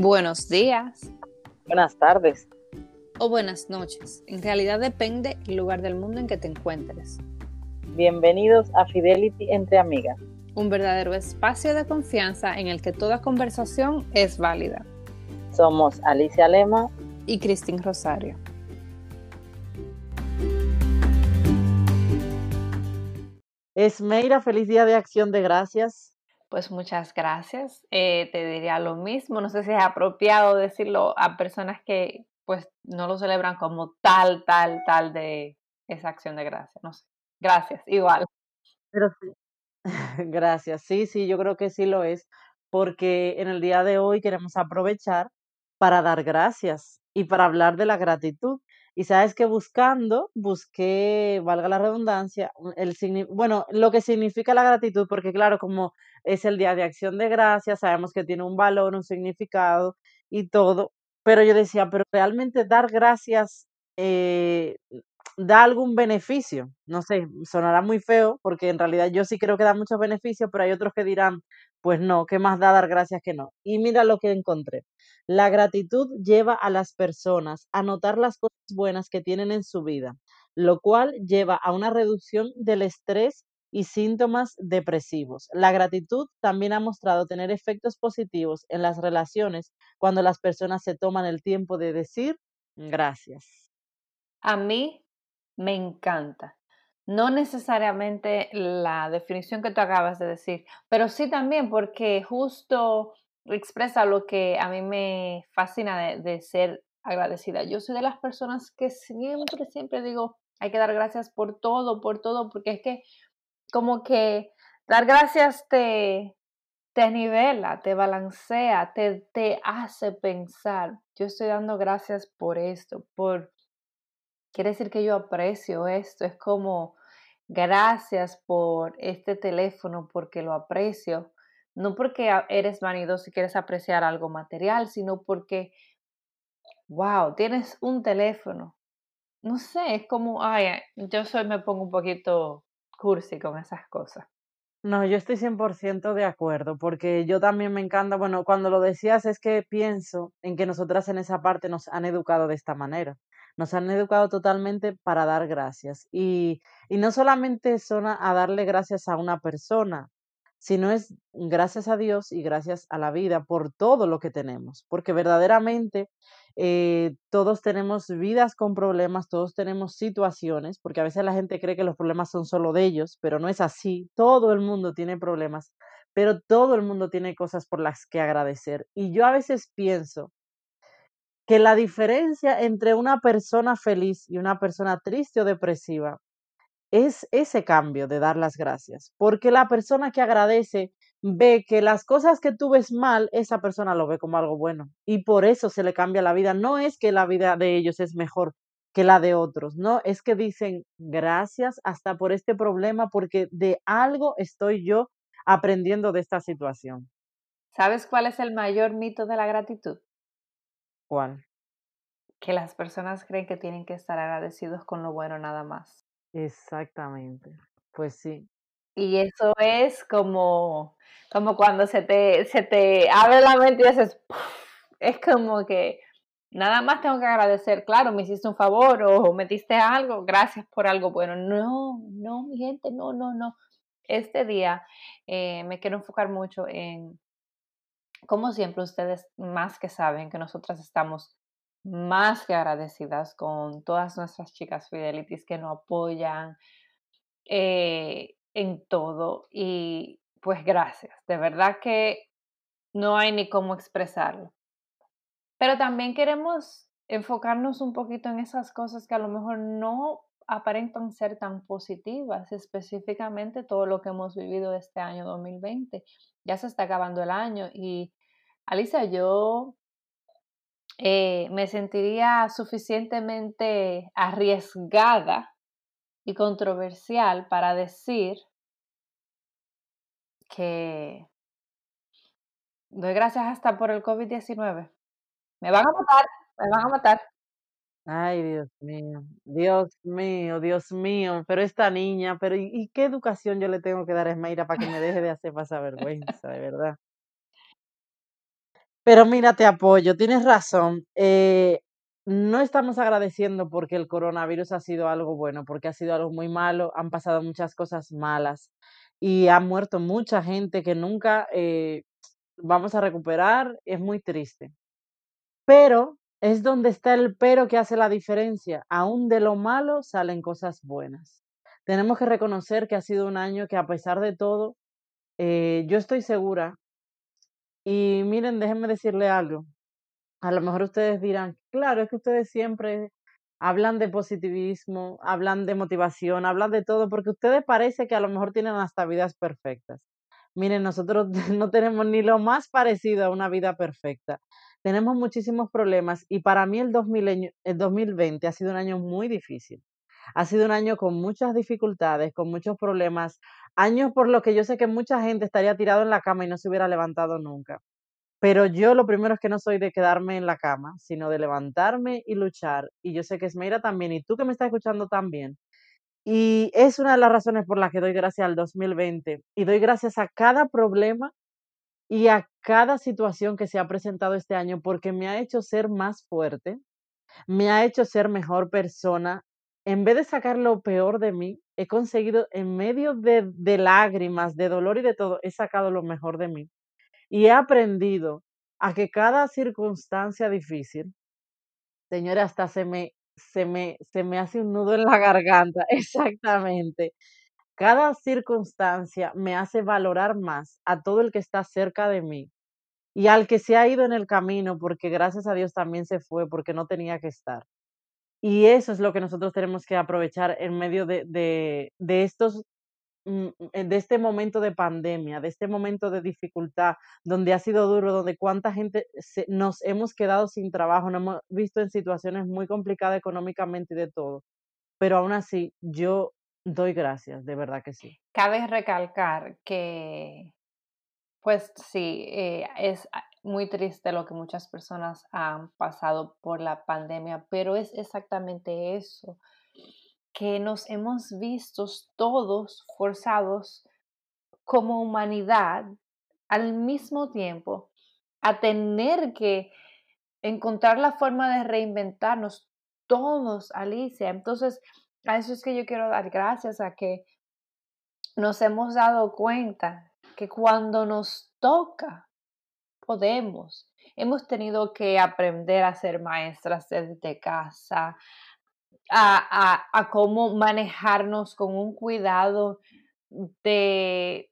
Buenos días. Buenas tardes. O buenas noches. En realidad depende el lugar del mundo en que te encuentres. Bienvenidos a Fidelity entre amigas. Un verdadero espacio de confianza en el que toda conversación es válida. Somos Alicia Lema y Cristín Rosario. Esmeira, feliz día de acción de gracias. Pues muchas gracias. Eh, te diría lo mismo. No sé si es apropiado decirlo a personas que pues no lo celebran como tal, tal, tal de esa acción de gracias. No sé. Gracias, igual. Pero. Gracias. Sí, sí, yo creo que sí lo es, porque en el día de hoy queremos aprovechar para dar gracias y para hablar de la gratitud. Y sabes que buscando, busqué, valga la redundancia, el bueno, lo que significa la gratitud, porque claro, como es el Día de Acción de Gracias, sabemos que tiene un valor, un significado y todo, pero yo decía, pero realmente dar gracias eh, da algún beneficio. No sé, sonará muy feo, porque en realidad yo sí creo que da muchos beneficios, pero hay otros que dirán, pues no, ¿qué más da dar gracias que no? Y mira lo que encontré. La gratitud lleva a las personas a notar las cosas buenas que tienen en su vida, lo cual lleva a una reducción del estrés y síntomas depresivos. La gratitud también ha mostrado tener efectos positivos en las relaciones cuando las personas se toman el tiempo de decir gracias. A mí me encanta. No necesariamente la definición que tú acabas de decir, pero sí también porque justo expresa lo que a mí me fascina de, ser agradecida. Yo soy de las personas que siempre, siempre digo, hay que dar gracias por todo, por todo, porque es que como que dar gracias te, te nivela, te balancea, te, te hace pensar. Yo estoy dando gracias por esto, por quiere decir que yo aprecio esto. Es como, gracias por este teléfono, porque lo aprecio. No porque eres vanidoso y quieres apreciar algo material, sino porque, wow, tienes un teléfono. No sé, es como, ay, yo soy, me pongo un poquito cursi con esas cosas. No, yo estoy 100% de acuerdo, porque yo también me encanta, bueno, cuando lo decías es que pienso en que nosotras en esa parte nos han educado de esta manera nos han educado totalmente para dar gracias. Y, no solamente son a, darle gracias a una persona, sino es gracias a Dios y gracias a la vida por todo lo que tenemos, porque verdaderamente eh, todos tenemos vidas con problemas, todos tenemos situaciones, porque a veces la gente cree que los problemas son solo de ellos, pero no es así, todo el mundo tiene problemas, pero todo el mundo tiene cosas por las que agradecer. Y yo a veces pienso que la diferencia entre una persona feliz y una persona triste o depresiva es ese cambio de dar las gracias, porque la persona que agradece ve que las cosas que tú ves mal, esa persona lo ve como algo bueno y por eso se le cambia la vida. No es que la vida de ellos es mejor que la de otros, no, es que dicen gracias hasta por este problema porque de algo estoy yo aprendiendo de esta situación. ¿Sabes cuál es el mayor mito de la gratitud? ¿Cuál? Que las personas creen que tienen que estar agradecidos con lo bueno nada más. Exactamente. Pues sí. Y eso es como, como cuando se te, se te abre la mente y dices, es como que nada más tengo que agradecer, claro, me hiciste un favor o me diste algo, gracias por algo bueno. No, no, mi gente, no, no, no. Este día eh, me quiero enfocar mucho en como siempre, ustedes más que saben que nosotras estamos más que agradecidas con todas nuestras chicas Fidelities que nos apoyan eh, en todo. Y pues gracias, de verdad que no hay ni cómo expresarlo. Pero también queremos enfocarnos un poquito en esas cosas que a lo mejor no aparentan ser tan positivas, específicamente todo lo que hemos vivido este año 2020. Ya se está acabando el año y Alicia, yo eh, me sentiría suficientemente arriesgada y controversial para decir que doy gracias hasta por el COVID-19. Me van a matar, me van a matar. Ay, Dios mío, Dios mío, Dios mío, pero esta niña, pero ¿y, qué educación yo le tengo que dar a Esmeira para que me deje de hacer pasar vergüenza, de verdad? Pero mira, te apoyo, tienes razón. Eh, no estamos agradeciendo porque el coronavirus ha sido algo bueno, porque ha sido algo muy malo, han pasado muchas cosas malas y ha muerto mucha gente que nunca eh, vamos a recuperar, es muy triste. Pero es donde está el pero que hace la diferencia. Aún de lo malo salen cosas buenas. Tenemos que reconocer que ha sido un año que a pesar de todo, eh, yo estoy segura. Y miren, déjenme decirle algo a lo mejor ustedes dirán, claro, es que ustedes siempre hablan de positivismo, hablan de motivación, hablan de todo, porque ustedes parece que a lo mejor tienen hasta vidas perfectas. Miren, nosotros no tenemos ni lo más parecido a una vida perfecta. Tenemos muchísimos problemas y para mí el, 2000, el 2020 ha sido un año muy difícil. Ha sido un año con muchas dificultades, con muchos problemas, años por los que yo sé que mucha gente estaría tirado en la cama y no se hubiera levantado nunca. Pero yo lo primero es que no soy de quedarme en la cama, sino de levantarme y luchar. Y yo sé que Esmeira también, y tú que me estás escuchando también. Y es una de las razones por las que doy gracias al 2020 y doy gracias a cada problema y a cada situación que se ha presentado este año porque me ha hecho ser más fuerte, me ha hecho ser mejor persona. En vez de sacar lo peor de mí, he conseguido en medio de, lágrimas, de dolor y de todo, he sacado lo mejor de mí y he aprendido a que cada circunstancia difícil, señora, hasta se me, se me, se me hace un nudo en la garganta, exactamente. Cada circunstancia me hace valorar más a todo el que está cerca de mí y al que se ha ido en el camino, porque gracias a Dios también se fue, porque no tenía que estar. Y eso es lo que nosotros tenemos que aprovechar en medio de, de, de estos Mm, eh, de este momento de pandemia, de este momento de dificultad, donde ha sido duro, donde cuánta gente nos hemos quedado sin trabajo, nos hemos visto en situaciones muy complicadas económicamente y de todo. Pero aún así, yo doy gracias, de verdad que sí. Cabe recalcar que, pues sí, eh, es ah, muy triste lo que muchas personas han pasado por la pandemia, pero es exactamente eso que nos hemos visto todos forzados como humanidad al mismo tiempo a tener que encontrar la forma de reinventarnos todos, Alicia. Entonces, a eso es que yo quiero dar gracias a que nos hemos dado cuenta que cuando nos toca, podemos. Hemos tenido que aprender a ser maestras desde casa, a, a, cómo manejarnos con un cuidado de,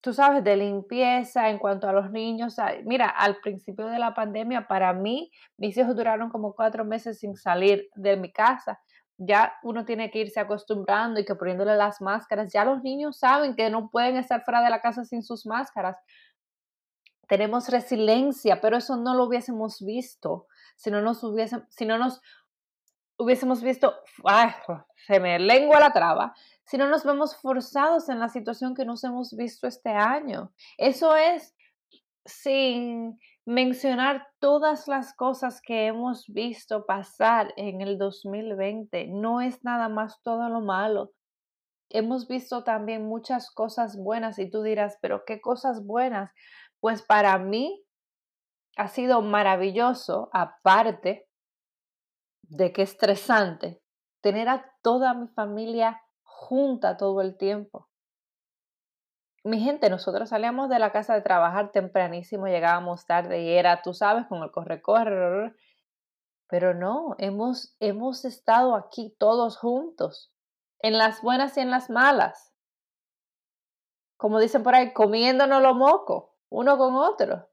tú sabes, de limpieza en cuanto a los niños. Mira, al principio de la pandemia, para mí, mis hijos duraron como cuatro meses sin salir de mi casa. Ya uno tiene que irse acostumbrando y que poniéndole las máscaras. Ya los niños saben que no pueden estar fuera de la casa sin sus máscaras. Tenemos resiliencia, pero eso no lo hubiésemos visto si no nos si no nos hubiésemos visto, se me lengua la traba, si no nos vemos forzados en la situación que nos hemos visto este año. Eso es sin mencionar todas las cosas que hemos visto pasar en el 2020. No es nada más todo lo malo. Hemos visto también muchas cosas buenas y tú dirás, pero ¿qué cosas buenas? Pues para mí ha sido maravilloso, aparte de qué estresante tener a toda mi familia junta todo el tiempo. Mi gente, nosotros salíamos de la casa de trabajar tempranísimo, llegábamos tarde y era, tú sabes, con el corre-corre, pero no, hemos, hemos estado aquí todos juntos, en las buenas y en las malas. Como dicen por ahí, comiéndonos lo moco, uno con otro.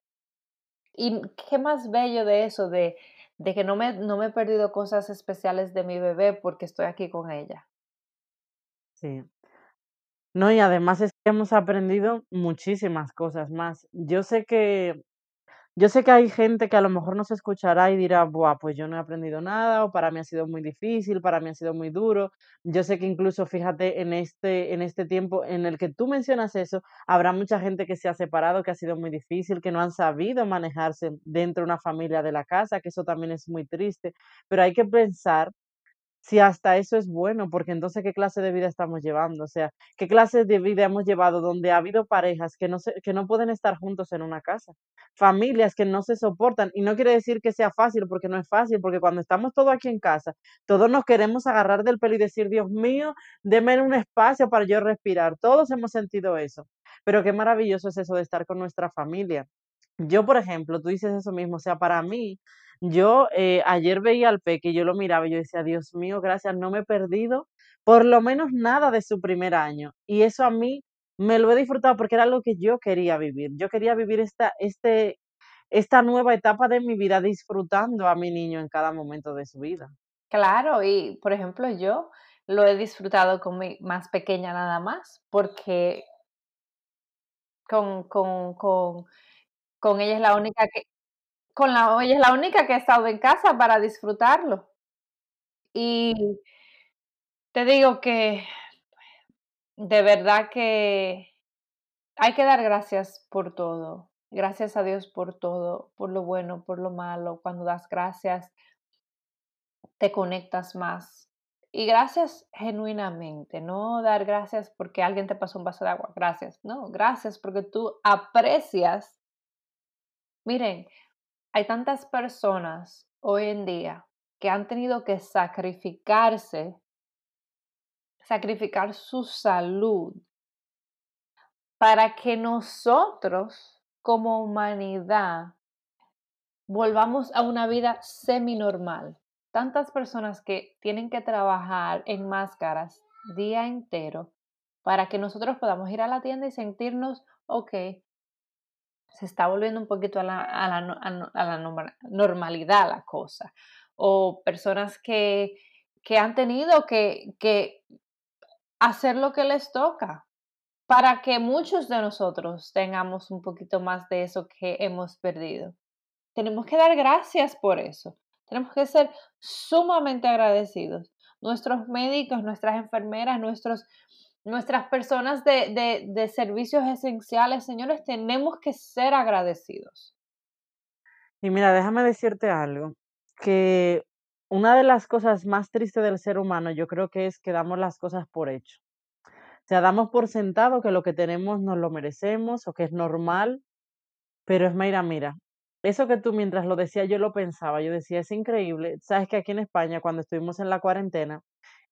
Y qué más bello de eso, de, de que no me, no me he perdido cosas especiales de mi bebé porque estoy aquí con ella. Sí. No, y además es que hemos aprendido muchísimas cosas más. Yo sé que yo sé que hay gente que a lo mejor no se escuchará y dirá, Buah, pues yo no he aprendido nada, o para mí ha sido muy difícil, para mí ha sido muy duro. Yo sé que incluso, fíjate, en este, en este tiempo en el que tú mencionas eso, habrá mucha gente que se ha separado, que ha sido muy difícil, que no han sabido manejarse dentro de una familia de la casa, que eso también es muy triste. Pero hay que pensar si hasta eso es bueno, porque entonces, ¿qué clase de vida estamos llevando? O sea, ¿qué clase de vida hemos llevado donde ha habido parejas que no se, que no pueden estar juntos en una casa? Familias que no se soportan. Y no quiere decir que sea fácil, porque no es fácil, porque cuando estamos todos aquí en casa, todos nos queremos agarrar del pelo y decir, Dios mío, déme un espacio para yo respirar. Todos hemos sentido eso. Pero qué maravilloso es eso de estar con nuestra familia. Yo, por ejemplo, tú dices eso mismo, o sea, para mí, yo eh, ayer veía al Peque y yo lo miraba y yo decía, Dios mío, gracias, no me he perdido por lo menos nada de su primer año. Y eso a mí me lo he disfrutado porque era lo que yo quería vivir. Yo quería vivir esta, este, esta nueva etapa de mi vida disfrutando a mi niño en cada momento de su vida. Claro, y por ejemplo, yo lo he disfrutado con mi más pequeña nada más, porque con, con, con, con ella es la única que, con la es la única que ha estado en casa para disfrutarlo. Y te digo que de verdad que hay que dar gracias por todo. Gracias a Dios por todo, por lo bueno, por lo malo. Cuando das gracias, te conectas más. Y gracias genuinamente, no dar gracias porque alguien te pasó un vaso de agua, gracias. No, gracias porque tú aprecias. Miren, hay tantas personas hoy en día que han tenido que sacrificarse, sacrificar su salud para que nosotros como humanidad volvamos a una vida semi-normal. Tantas personas que tienen que trabajar en máscaras día entero para que nosotros podamos ir a la tienda y sentirnos, ok, se está volviendo un poquito a la, a la, a la normalidad la cosa. O personas que, que han tenido que, que hacer lo que les toca para que muchos de nosotros tengamos un poquito más de eso que hemos perdido. Tenemos que dar gracias por eso. Tenemos que ser sumamente agradecidos. Nuestros médicos, nuestras enfermeras, nuestros nuestras personas de, servicios esenciales, señores, tenemos que ser agradecidos. Y mira, déjame decirte algo, que una de las cosas más tristes del ser humano yo creo que es que damos las cosas por hecho. O sea, damos por sentado que lo que tenemos nos lo merecemos o que es normal, pero es mira, mira, eso que tú mientras lo decías yo lo pensaba, yo decía, es increíble. Sabes que aquí en España, cuando estuvimos en la cuarentena,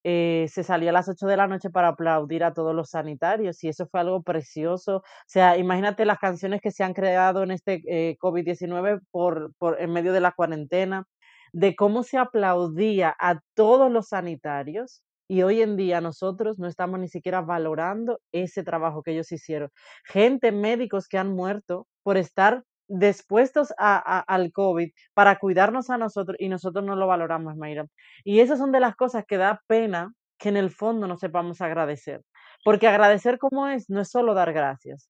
eh, se salía a las 8 de la noche para aplaudir a todos los sanitarios y eso fue algo precioso. O sea, imagínate las canciones que se han creado en este eh, COVID-19 por, por, en medio de la cuarentena, de cómo se aplaudía a todos los sanitarios y hoy en día nosotros no estamos ni siquiera valorando ese trabajo que ellos hicieron. Gente, médicos que han muerto por estar dispuestos a, al COVID para cuidarnos a nosotros y nosotros no lo valoramos, Mayra. Y esas son de las cosas que da pena que en el fondo no sepamos agradecer. Porque agradecer como es, no es solo dar gracias.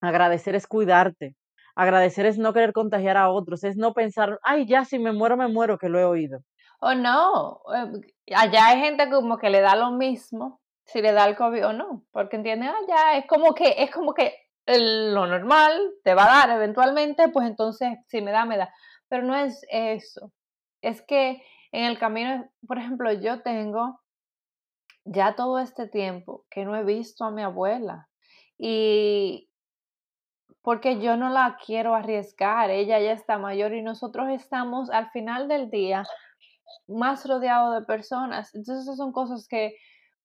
Agradecer es cuidarte. Agradecer es no querer contagiar a otros, es no pensar, ay, ya si me muero, me muero, que lo he oído. O no, eh, allá hay gente como que le da lo mismo si le da el COVID o no, porque entiende, ah, ya, es como que, es como que lo normal te va a dar eventualmente, pues entonces si me da, me da. Pero no es eso. Es que en el camino, por ejemplo, yo tengo ya todo este tiempo que no he visto a mi abuela y porque yo no la quiero arriesgar, ella ya está mayor y nosotros estamos al final del día más rodeados de personas. Entonces, esas son cosas que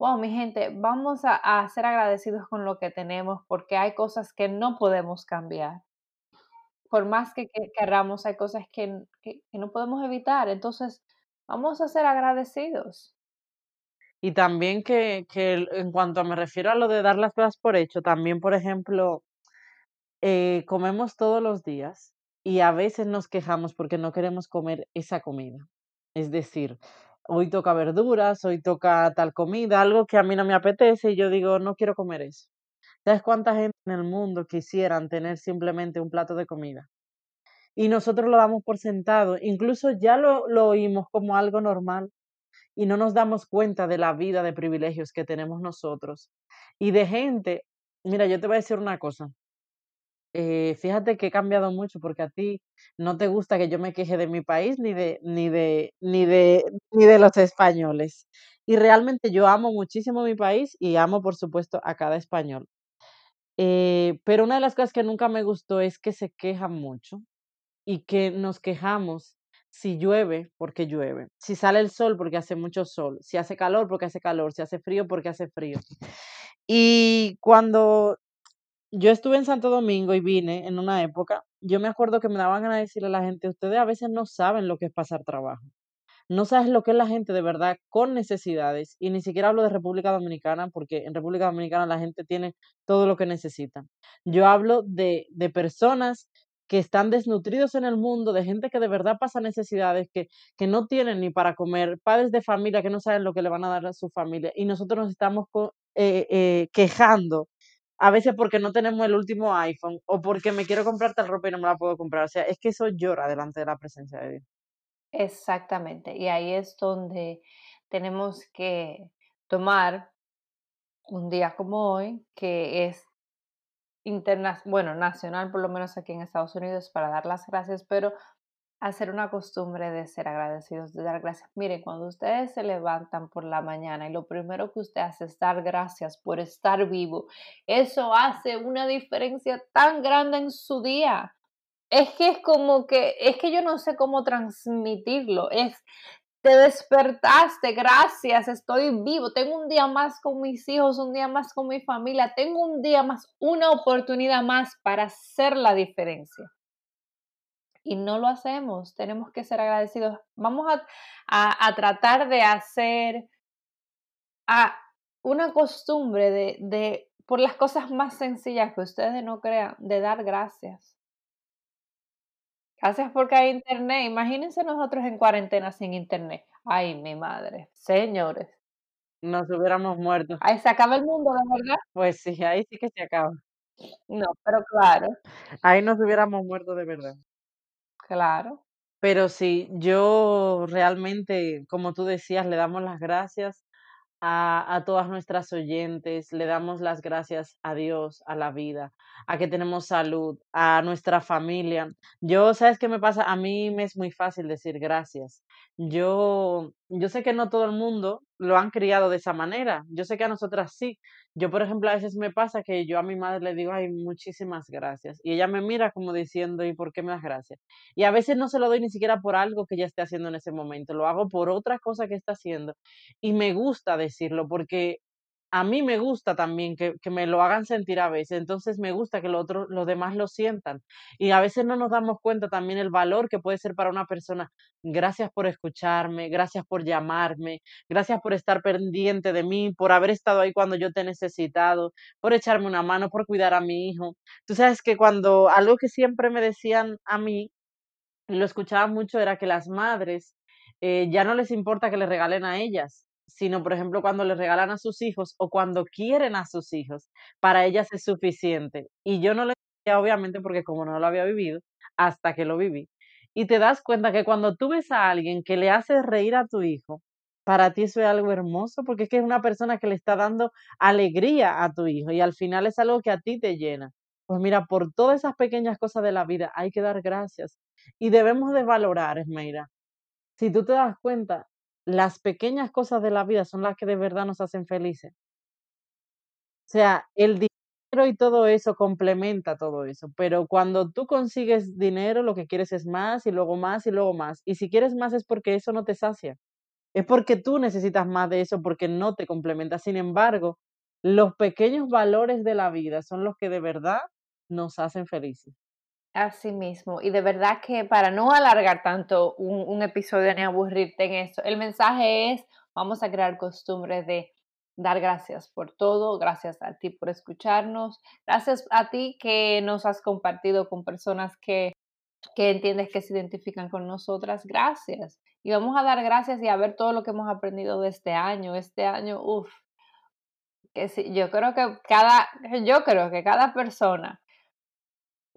wow, mi gente, vamos a, ser agradecidos con lo que tenemos porque hay cosas que no podemos cambiar. Por más que, queramos, hay cosas que, no podemos evitar. Entonces, vamos a ser agradecidos. Y también que, que, en cuanto me refiero a lo de dar las cosas por hecho, también, por ejemplo, eh, comemos todos los días y a veces nos quejamos porque no queremos comer esa comida. Es decir, hoy toca verduras, hoy toca tal comida, algo que a mí no me apetece y yo digo, no quiero comer eso. ¿Sabes cuánta gente en el mundo quisieran tener simplemente un plato de comida? Y nosotros lo damos por sentado, incluso ya lo, lo oímos como algo normal y no nos damos cuenta de la vida de privilegios que tenemos nosotros y de gente. Mira, yo te voy a decir una cosa. Eh, fíjate que he cambiado mucho porque a ti no te gusta que yo me queje de mi país ni de, ni de, ni de, ni de los españoles. Y realmente yo amo muchísimo mi país y amo, por supuesto, a cada español. Eh, pero una de las cosas que nunca me gustó es que se quejan mucho y que nos quejamos si llueve porque llueve, si sale el sol porque hace mucho sol, si hace calor porque hace calor, si hace frío porque hace frío. Y cuando yo estuve en Santo Domingo y vine en una época, yo me acuerdo que me daban ganas de decirle a la gente, ustedes a veces no saben lo que es pasar trabajo. No sabes lo que es la gente de verdad con necesidades. Y ni siquiera hablo de República Dominicana, porque en República Dominicana la gente tiene todo lo que necesita. Yo hablo de, de personas que están desnutridos en el mundo, de gente que de verdad pasa necesidades, que, que no tienen ni para comer, padres de familia que no saben lo que le van a dar a su familia. Y nosotros nos estamos eh, eh, quejando a veces porque no tenemos el último iPhone o porque me quiero comprar tal ropa y no me la puedo comprar. O sea, es que eso llora delante de la presencia de Dios. Exactamente. Y ahí es donde tenemos que tomar un día como hoy, que es interna bueno, nacional, por lo menos aquí en Estados Unidos, para dar las gracias, pero hacer una costumbre de ser agradecidos, de dar gracias. Miren, cuando ustedes se levantan por la mañana y lo primero que usted hace es dar gracias por estar vivo, eso hace una diferencia tan grande en su día. Es que es como que, es que yo no sé cómo transmitirlo, es, te despertaste, gracias, estoy vivo, tengo un día más con mis hijos, un día más con mi familia, tengo un día más, una oportunidad más para hacer la diferencia y no lo hacemos. Tenemos que ser agradecidos. Vamos a, tratar de hacer a una costumbre de, de, por las cosas más sencillas que ustedes no crean, de dar gracias. Gracias porque hay internet. Imagínense nosotros en cuarentena sin internet. Ay, mi madre. Señores. Nos hubiéramos muerto. Ahí se acaba el mundo, de verdad. Pues sí, ahí sí que se acaba. No, pero claro. Ahí nos hubiéramos muerto de verdad. Claro. Pero sí, yo realmente, como tú decías, le damos las gracias a, a, todas nuestras oyentes, le damos las gracias a Dios, a la vida, a que tenemos salud, a nuestra familia. Yo, ¿sabes qué me pasa? A mí me es muy fácil decir gracias. Yo, yo sé que no todo el mundo lo han criado de esa manera. Yo sé que a nosotras sí. Yo, por ejemplo, a veces me pasa que yo a mi madre le digo, ay, muchísimas gracias. Y ella me mira como diciendo, ¿y por qué me das gracias? Y a veces no se lo doy ni siquiera por algo que ella esté haciendo en ese momento, lo hago por otra cosa que está haciendo. Y me gusta decirlo porque a mí me gusta también que, que, me lo hagan sentir a veces, entonces me gusta que lo otro, los demás lo sientan. Y a veces no nos damos cuenta también el valor que puede ser para una persona. Gracias por escucharme, gracias por llamarme, gracias por estar pendiente de mí, por haber estado ahí cuando yo te he necesitado, por echarme una mano, por cuidar a mi hijo. Tú sabes que cuando algo que siempre me decían a mí, lo escuchaba mucho, era que las madres eh, ya no les importa que les regalen a ellas, sino por ejemplo cuando le regalan a sus hijos o cuando quieren a sus hijos, para ellas es suficiente. Y yo no lo decía obviamente porque como no lo había vivido, hasta que lo viví. Y te das cuenta que cuando tú ves a alguien que le hace reír a tu hijo, para ti eso es algo hermoso porque es que es una persona que le está dando alegría a tu hijo y al final es algo que a ti te llena. Pues mira, por todas esas pequeñas cosas de la vida hay que dar gracias y debemos de valorar, Esmeira. Si tú te das cuenta, las pequeñas cosas de la vida son las que de verdad nos hacen felices. O sea, el dinero y todo eso complementa todo eso, pero cuando tú consigues dinero, lo que quieres es más y luego más y luego más. Y si quieres más es porque eso no te sacia. Es porque tú necesitas más de eso porque no te complementa. Sin embargo, los pequeños valores de la vida son los que de verdad nos hacen felices. Así mismo, y de verdad que para no alargar tanto un, episodio ni aburrirte en esto, el mensaje es, vamos a crear costumbre de dar gracias por todo, gracias a ti por escucharnos, gracias a ti que nos has compartido con personas que, que entiendes que se identifican con nosotras, gracias. Y vamos a dar gracias y a ver todo lo que hemos aprendido de este año, este año, uff, que sí, yo creo que cada, yo creo que cada persona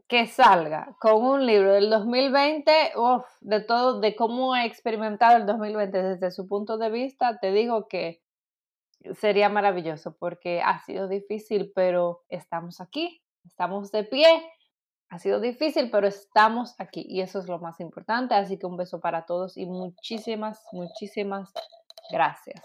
que salga con un libro del 2020, uf, de todo, de cómo ha experimentado el 2020 desde su punto de vista, te digo que sería maravilloso porque ha sido difícil, pero estamos aquí, estamos de pie Ha sido difícil, pero estamos aquí y eso es lo más importante. Así que un beso para todos y muchísimas, muchísimas gracias.